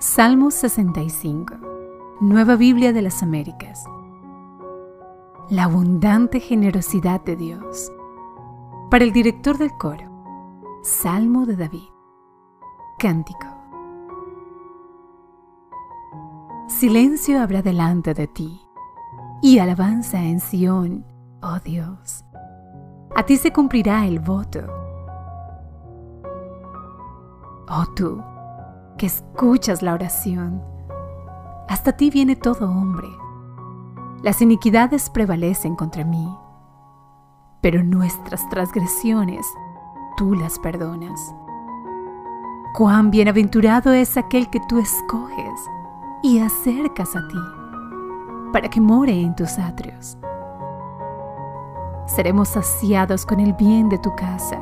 Salmo 65, Nueva Biblia de las Américas. La abundante generosidad de Dios. Para el director del coro, Salmo de David. Cántico. Silencio habrá delante de ti y alabanza en Sión, oh Dios. A ti se cumplirá el voto. Oh tú, que escuchas la oración. Hasta ti viene todo hombre. Las iniquidades prevalecen contra mí, pero nuestras transgresiones tú las perdonas. Cuán bienaventurado es aquel que tú escoges y acercas a ti, para que more en tus atrios. Seremos saciados con el bien de tu casa,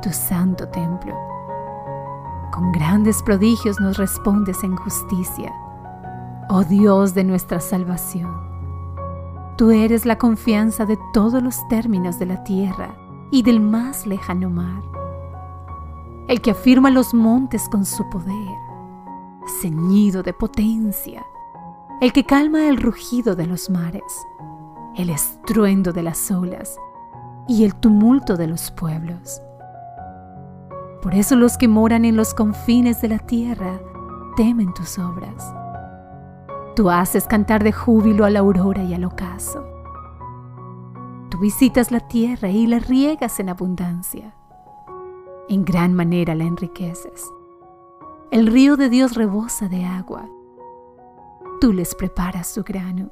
tu santo templo con grandes prodigios nos respondes en justicia, oh Dios de nuestra salvación. Tú eres la confianza de todos los términos de la tierra y del más lejano mar, el que afirma los montes con su poder, ceñido de potencia, el que calma el rugido de los mares, el estruendo de las olas y el tumulto de los pueblos por eso los que moran en los confines de la tierra temen tus obras. Tú haces cantar de júbilo a la aurora y al ocaso. Tú visitas la tierra y la riegas en abundancia. En gran manera la enriqueces. El río de Dios rebosa de agua. Tú les preparas su grano,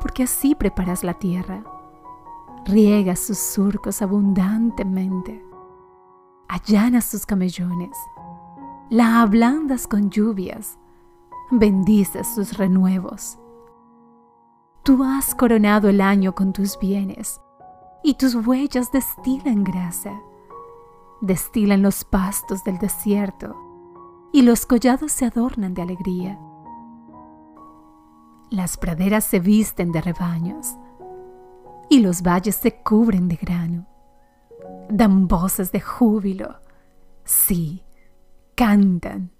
porque así preparas la tierra. Riegas sus surcos abundantemente allanas sus camellones, la ablandas con lluvias, bendices sus renuevos. Tú has coronado el año con tus bienes, y tus huellas destilan grasa, destilan los pastos del desierto, y los collados se adornan de alegría. Las praderas se visten de rebaños, y los valles se cubren de grano dan voces de júbilo. Sí, cantan.